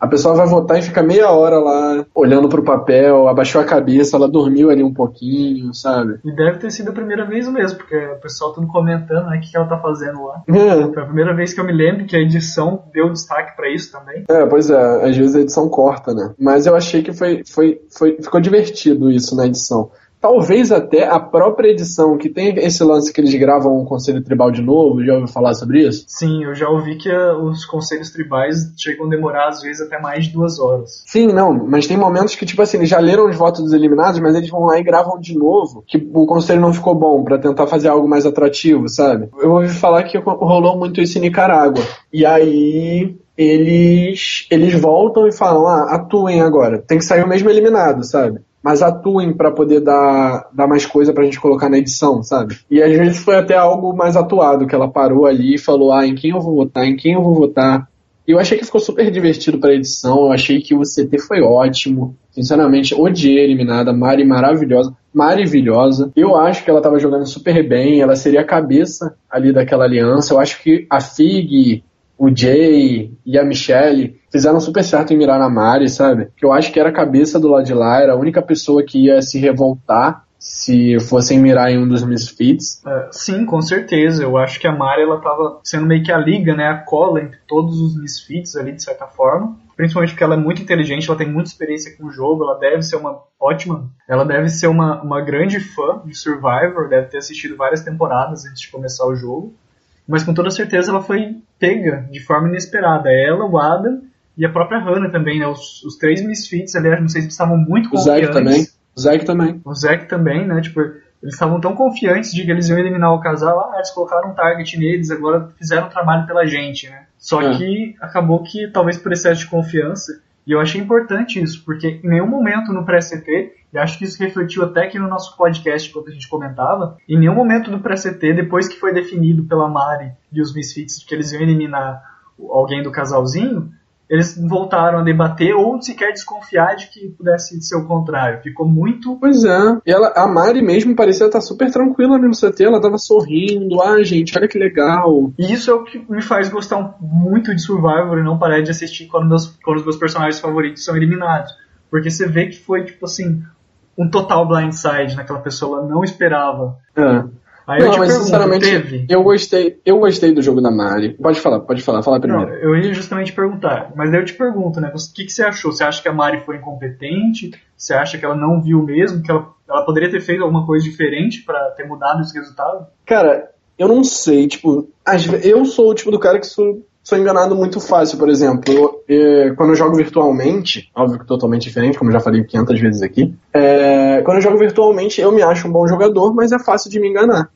A pessoa vai votar e fica meia hora lá olhando pro papel, abaixou a cabeça, ela dormiu ali um pouquinho, sabe? E deve ter sido a primeira vez mesmo, porque o pessoal tudo comentando né, o que, ela tá fazendo lá. É. Foi a primeira vez que eu me lembro que a edição deu destaque para isso também. É, pois é, às vezes a edição corta, né? Mas eu achei que foi, foi, foi ficou divertido isso na edição. Talvez até a própria edição, que tem esse lance que eles gravam um conselho tribal de novo, já ouviu falar sobre isso? Sim, eu já ouvi que uh, os conselhos tribais chegam a demorar às vezes até mais de duas horas. Sim, não, mas tem momentos que, tipo assim, eles já leram os votos dos eliminados, mas eles vão lá e gravam de novo, que o conselho não ficou bom, para tentar fazer algo mais atrativo, sabe? Eu ouvi falar que rolou muito isso em Nicarágua. E aí eles eles voltam e falam: ah, atuem agora. Tem que sair o mesmo eliminado, sabe? Mas atuem para poder dar, dar mais coisa pra gente colocar na edição, sabe? E às vezes foi até algo mais atuado, que ela parou ali e falou, ah, em quem eu vou votar, em quem eu vou votar. E eu achei que ficou super divertido pra edição, eu achei que o CT foi ótimo. Sinceramente, odiei a eliminada, Mari maravilhosa, maravilhosa. Eu acho que ela tava jogando super bem, ela seria a cabeça ali daquela aliança. Eu acho que a Fig, o Jay e a Michelle fizeram super certo em mirar na Mari, sabe? Que eu acho que era a cabeça do lado de lá, era a única pessoa que ia se revoltar se fossem mirar em um dos Misfits. Uh, sim, com certeza. Eu acho que a Mari ela tava sendo meio que a liga, né? A cola entre todos os Misfits ali, de certa forma. Principalmente porque ela é muito inteligente, ela tem muita experiência com o jogo, ela deve ser uma ótima. Ela deve ser uma, uma grande fã de Survivor, deve ter assistido várias temporadas antes de começar o jogo mas com toda certeza ela foi pega de forma inesperada. Ela, o Adam e a própria Hannah também, né? Os, os três Misfits, aliás, não sei se estavam muito confiantes. O Zack também. O Zack também. O Zack também, né? Tipo, eles estavam tão confiantes de que eles iam eliminar o casal, ah, eles colocaram um target neles, agora fizeram um trabalho pela gente, né? Só é. que acabou que, talvez por excesso de confiança, e eu achei importante isso, porque em nenhum momento no pré-CT, e acho que isso refletiu até aqui no nosso podcast quando a gente comentava, em nenhum momento do pré-CT, depois que foi definido pela Mari e os Misfits que eles iam eliminar alguém do casalzinho, eles voltaram a debater ou sequer desconfiar de que pudesse ser o contrário. Ficou muito. Pois é. E ela, a Mari mesmo parecia estar super tranquila no CT, ela tava sorrindo. Ah, gente, olha que legal. E isso é o que me faz gostar muito de Survivor e não parar de assistir quando, meus, quando os meus personagens favoritos são eliminados. Porque você vê que foi, tipo assim, um total blindside naquela pessoa, ela não esperava. É. Aí não, mas pergunto, sinceramente, teve? eu gostei, eu gostei do jogo da Mari. Pode falar, pode falar, fala Não, primeiro. eu ia justamente perguntar, mas daí eu te pergunto, né? O que, que você achou? Você acha que a Mari foi incompetente? Você acha que ela não viu mesmo? Que ela, ela poderia ter feito alguma coisa diferente pra ter mudado esse resultado? Cara, eu não sei, tipo, eu sou o tipo do cara que sou, sou enganado muito fácil, por exemplo. Eu, eh, quando eu jogo virtualmente, óbvio que totalmente diferente, como eu já falei 500 vezes aqui, eh, quando eu jogo virtualmente eu me acho um bom jogador, mas é fácil de me enganar.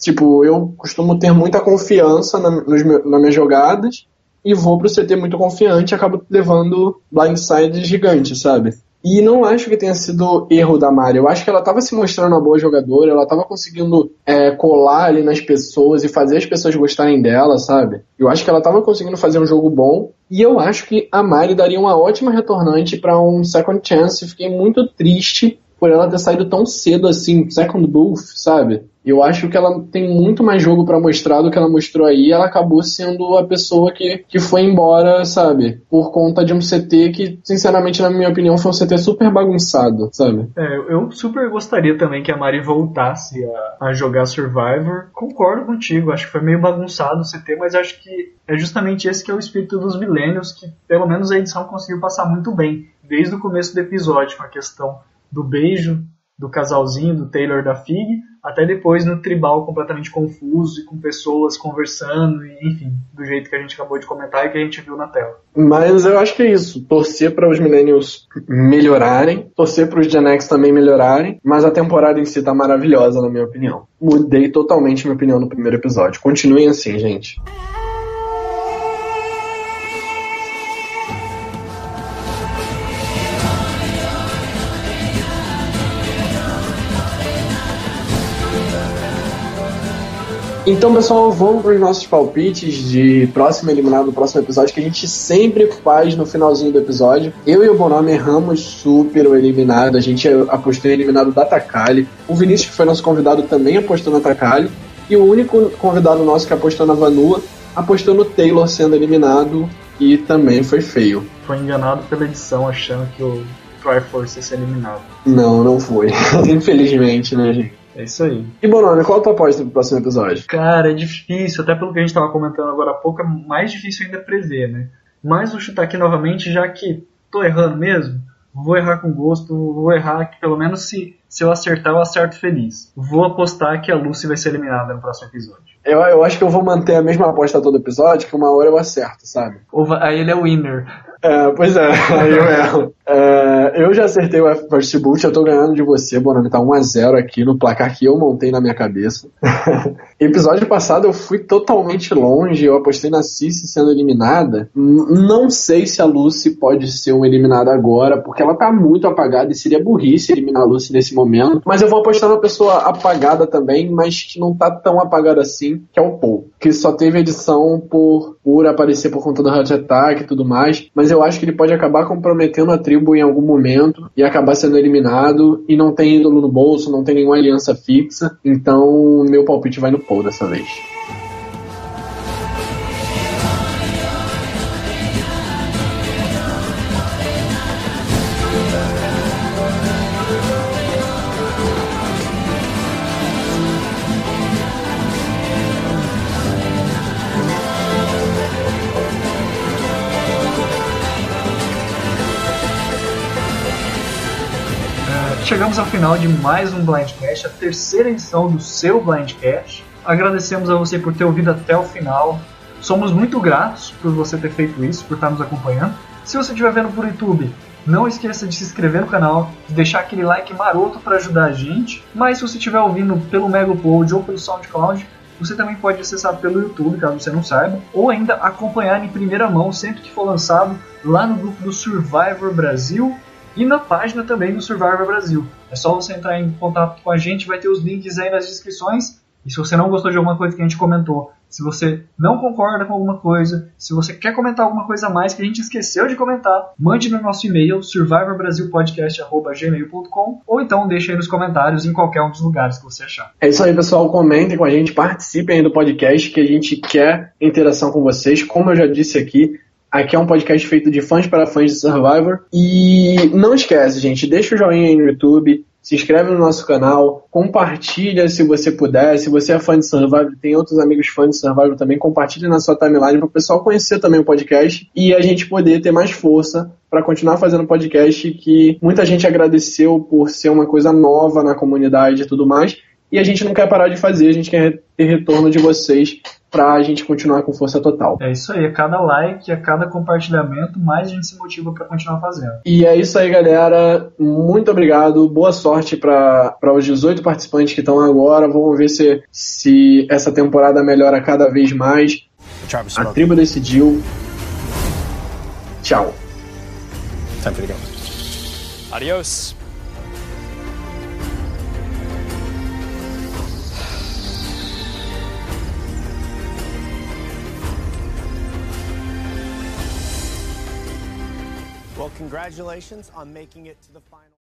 Tipo, eu costumo ter muita confiança na, nos nas minhas jogadas e vou pro CT muito confiante e acabo levando blindsides gigantes, sabe? E não acho que tenha sido erro da Mari. Eu acho que ela estava se mostrando uma boa jogadora, ela estava conseguindo é, colar ali nas pessoas e fazer as pessoas gostarem dela, sabe? Eu acho que ela estava conseguindo fazer um jogo bom. E eu acho que a Mari daria uma ótima retornante para um second chance. Fiquei muito triste por ela ter saído tão cedo assim, second booth, sabe? Eu acho que ela tem muito mais jogo pra mostrar do que ela mostrou aí. Ela acabou sendo a pessoa que, que foi embora, sabe? Por conta de um CT que, sinceramente, na minha opinião, foi um CT super bagunçado, sabe? É, eu super gostaria também que a Mari voltasse a, a jogar Survivor. Concordo contigo, acho que foi meio bagunçado o CT, mas acho que é justamente esse que é o espírito dos Millennials, que pelo menos a edição conseguiu passar muito bem, desde o começo do episódio, com a questão do beijo do casalzinho, do Taylor da Fig, até depois no tribal completamente confuso e com pessoas conversando, e, enfim, do jeito que a gente acabou de comentar e que a gente viu na tela. Mas eu acho que é isso. Torcer para os Millennials melhorarem, torcer para os Gen X também melhorarem, mas a temporada em si tá maravilhosa, na minha opinião. Mudei totalmente minha opinião no primeiro episódio. Continuem assim, gente. Então, pessoal, vamos para os nossos palpites de próximo eliminado, próximo episódio, que a gente sempre faz no finalzinho do episódio. Eu e o Bonome erramos super o eliminado, a gente apostou em eliminado da Takali. O Vinícius, que foi nosso convidado, também apostou na Takali. E o único convidado nosso que apostou na Vanua, apostou no Taylor sendo eliminado, e também foi feio. Foi enganado pela edição, achando que o Triforce ia ser eliminado. Não, não foi. [laughs] Infelizmente, né, gente? É isso aí. E Bonome, qual a tua aposta pro próximo episódio? Cara, é difícil, até pelo que a gente estava comentando agora há pouco, é mais difícil ainda prever, né? Mas vou chutar aqui novamente, já que tô errando mesmo, vou errar com gosto, vou errar que pelo menos se, se eu acertar, eu acerto feliz. Vou apostar que a Lucy vai ser eliminada no próximo episódio. Eu, eu acho que eu vou manter a mesma aposta todo episódio, que uma hora eu acerto, sabe? Ou vai- aí ele é winner. É, pois é, [laughs] aí eu erro. É, eu já acertei o First Boot, eu tô ganhando de você, Bonami. Tá 1x0 aqui no placar que eu montei na minha cabeça. [laughs] Episódio passado eu fui totalmente longe, eu apostei na Cici sendo eliminada. Não sei se a Lucy pode ser uma eliminada agora, porque ela tá muito apagada e seria burrice eliminar a Lucy nesse momento. Mas eu vou apostar numa pessoa apagada também, mas que não tá tão apagada assim, que é o Paul. Que só teve edição por, por aparecer por conta do Heart Attack e tudo mais. Mas eu acho que ele pode acabar comprometendo a tribo em algum momento e acabar sendo eliminado. E não tem ídolo no bolso, não tem nenhuma aliança fixa. Então, meu palpite vai no Paul dessa vez. Chegamos ao final de mais um Blindcast, a terceira edição do seu Blindcast. Agradecemos a você por ter ouvido até o final. Somos muito gratos por você ter feito isso, por estar nos acompanhando. Se você estiver vendo por YouTube, não esqueça de se inscrever no canal, de deixar aquele like maroto para ajudar a gente. Mas se você estiver ouvindo pelo Megapod ou pelo SoundCloud, você também pode acessar pelo YouTube, caso você não saiba, ou ainda acompanhar em primeira mão sempre que for lançado lá no grupo do Survivor Brasil e na página também do Survivor Brasil. É só você entrar em contato com a gente, vai ter os links aí nas descrições. E se você não gostou de alguma coisa que a gente comentou, se você não concorda com alguma coisa, se você quer comentar alguma coisa a mais que a gente esqueceu de comentar, mande no nosso e-mail survivorbrasilpodcast.gmail.com ou então deixe aí nos comentários em qualquer um dos lugares que você achar. É isso aí, pessoal. Comentem com a gente, participem aí do podcast, que a gente quer interação com vocês. Como eu já disse aqui, aqui é um podcast feito de fãs para fãs de Survivor. E não esquece, gente, deixa o joinha aí no YouTube, se inscreve no nosso canal, compartilha se você puder. Se você é fã de Survival, tem outros amigos fãs de Survival também, compartilha na sua timeline para o pessoal conhecer também o podcast e a gente poder ter mais força para continuar fazendo podcast que muita gente agradeceu por ser uma coisa nova na comunidade e tudo mais. E a gente não quer parar de fazer, a gente quer ter retorno de vocês para a gente continuar com força total. É isso aí, a cada like, a cada compartilhamento, mais a gente se motiva para continuar fazendo. E é isso aí, galera. Muito obrigado. Boa sorte para os 18 participantes que estão agora. Vamos ver se, se essa temporada melhora cada vez mais. A tribo decidiu. Tchau. Time for. Adios. Congratulations on making it to the final.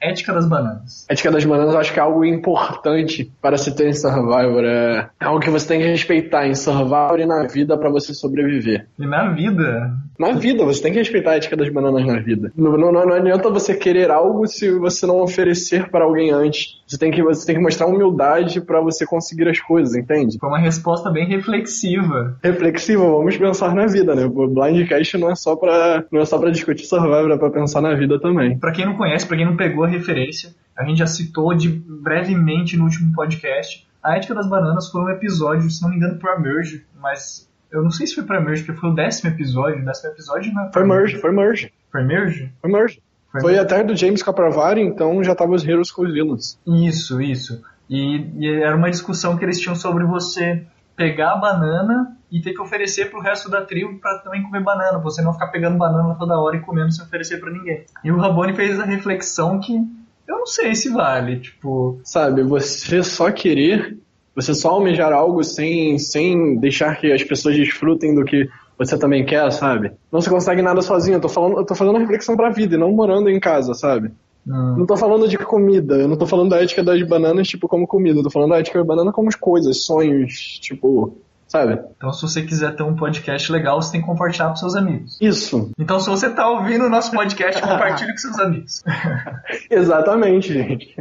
Ética das bananas. Ética das bananas eu acho que é algo importante para se ter em Survivor. É algo que você tem que respeitar em Survivor e na vida para você sobreviver. E na vida? Na vida, você tem que respeitar a ética das bananas na vida. Não, não, não adianta você querer algo se você não oferecer para alguém antes. Você tem que, você tem que mostrar humildade para você conseguir as coisas, entende? Foi uma resposta bem reflexiva. Reflexiva, vamos pensar na vida, né? O Blindcast não é só para não é só para discutir Survivor, é para pensar na vida também. Para quem não conhece, para quem não pegou a referência, a gente já citou de brevemente no último podcast. A Ética das Bananas foi um episódio, se não me engano, para Merge, mas eu não sei se foi para Merge, porque foi o décimo episódio. O décimo episódio não é Foi Merge, foi Merge. Foi Merge? Foi Merge. Foi, foi até do James Capravari, então já tava os Heroes com os Villains. Isso, isso. E, e, era uma discussão que eles tinham sobre você pegar a banana e ter que oferecer pro resto da tribo para também comer banana, você não ficar pegando banana toda hora e comendo sem oferecer para ninguém. E o Rabone fez a reflexão que eu não sei se vale, tipo. Sabe, você só querer, você só almejar algo sem, sem deixar que as pessoas desfrutem do que você também quer, sabe? Não se consegue nada sozinho. Eu tô, falando, eu tô fazendo uma reflexão pra vida e não morando em casa, sabe? Hum. Não tô falando de comida, eu não tô falando da ética das bananas, tipo, como comida. Eu tô falando da ética das bananas como coisas, sonhos, tipo, sabe? Então, se você quiser ter um podcast legal, você tem que compartilhar com seus amigos. Isso. Então, se você tá ouvindo o nosso podcast, [laughs] compartilhe com seus amigos. Exatamente, gente.